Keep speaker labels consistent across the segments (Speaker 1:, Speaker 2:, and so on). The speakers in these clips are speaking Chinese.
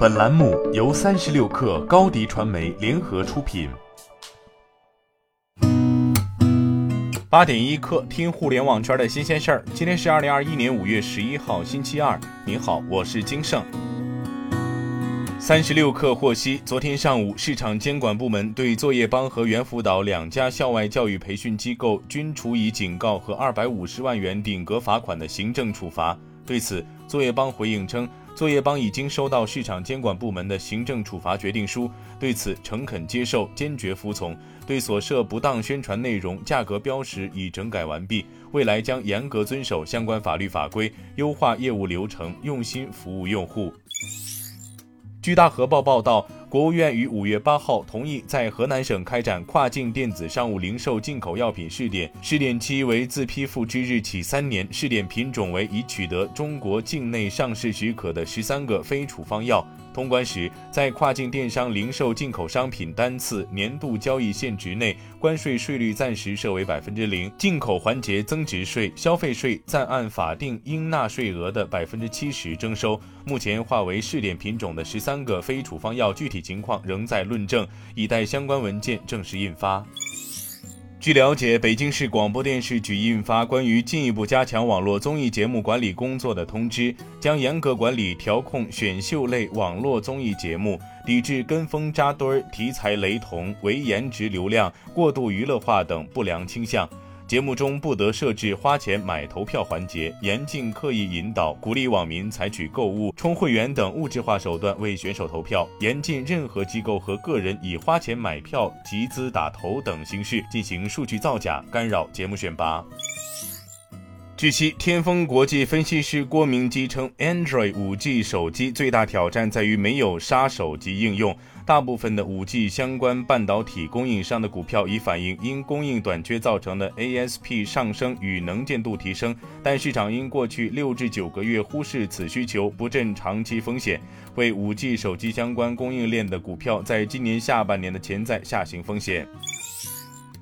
Speaker 1: 本栏目由三十六氪高低传媒联合出品。
Speaker 2: 八点一刻，听互联网圈的新鲜事儿。今天是二零二一年五月十一号，星期二。您好，我是金盛。三十六氪获悉，昨天上午，市场监管部门对作业帮和猿辅导两家校外教育培训机构均处以警告和二百五十万元顶格罚款的行政处罚。对此，作业帮回应称。作业帮已经收到市场监管部门的行政处罚决定书，对此诚恳接受，坚决服从。对所涉不当宣传内容、价格标识已整改完毕，未来将严格遵守相关法律法规，优化业务流程，用心服务用户。据大河报报道。国务院于五月八号同意在河南省开展跨境电子商务零售进口药品试点，试点期为自批复之日起三年，试点品种为已取得中国境内上市许可的十三个非处方药。通关时，在跨境电商零售进口商品单次年度交易限值内，关税税率暂时设为百分之零，进口环节增值税、消费税暂按法定应纳税额的百分之七十征收。目前划为试点品种的十三个非处方药具体情况仍在论证，以待相关文件正式印发。据了解，北京市广播电视局印发关于进一步加强网络综艺节目管理工作的通知，将严格管理调控选秀类网络综艺节目，抵制跟风扎堆儿、题材雷同、唯颜值流量、过度娱乐化等不良倾向。节目中不得设置花钱买投票环节，严禁刻意引导、鼓励网民采取购物、充会员等物质化手段为选手投票，严禁任何机构和个人以花钱买票、集资打投等形式进行数据造假，干扰节目选拔。据悉，天风国际分析师郭明基称，Android 5G 手机最大挑战在于没有杀手级应用。大部分的五 G 相关半导体供应商的股票已反映因供应短缺造成的 ASP 上升与能见度提升，但市场因过去六至九个月忽视此需求，不振长期风险，为五 G 手机相关供应链的股票在今年下半年的潜在下行风险。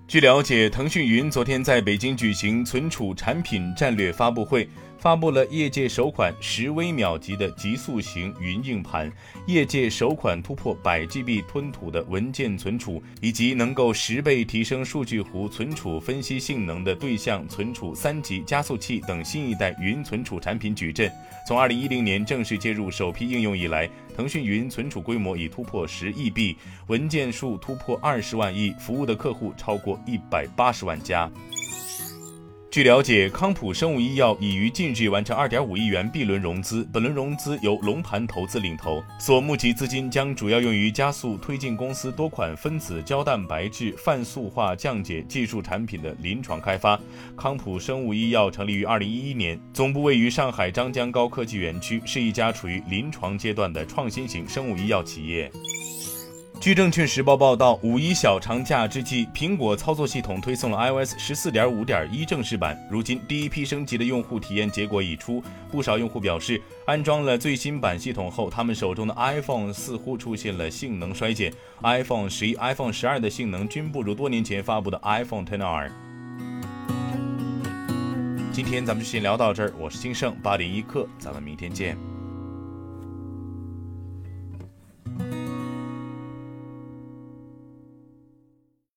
Speaker 2: 据了解，腾讯云昨天在北京举行存储产品战略发布会。发布了业界首款十微秒级的极速型云硬盘，业界首款突破百 GB 吞吐的文件存储，以及能够十倍提升数据湖存储分析性能的对象存储三级加速器等新一代云存储产品矩阵。从二零一零年正式接入首批应用以来，腾讯云存储规模已突破十亿 B，文件数突破二十万亿，服务的客户超过一百八十万家。据了解，康普生物医药已于近日完成2.5亿元 B 轮融资，本轮融资由龙盘投资领投，所募集资金将主要用于加速推进公司多款分子胶蛋白质泛素化降解技术产品的临床开发。康普生物医药成立于2011年，总部位于上海张江高科技园区，是一家处于临床阶段的创新型生物医药企业。据证券时报报道，五一小长假之际，苹果操作系统推送了 iOS 十四点五点一正式版。如今，第一批升级的用户体验结果已出，不少用户表示，安装了最新版系统后，他们手中的 iPhone 似乎出现了性能衰减，iPhone 十一、iPhone 十二的性能均不如多年前发布的 iPhone XR。今天咱们就先聊到这儿，我是金盛八点一刻，咱们明天见。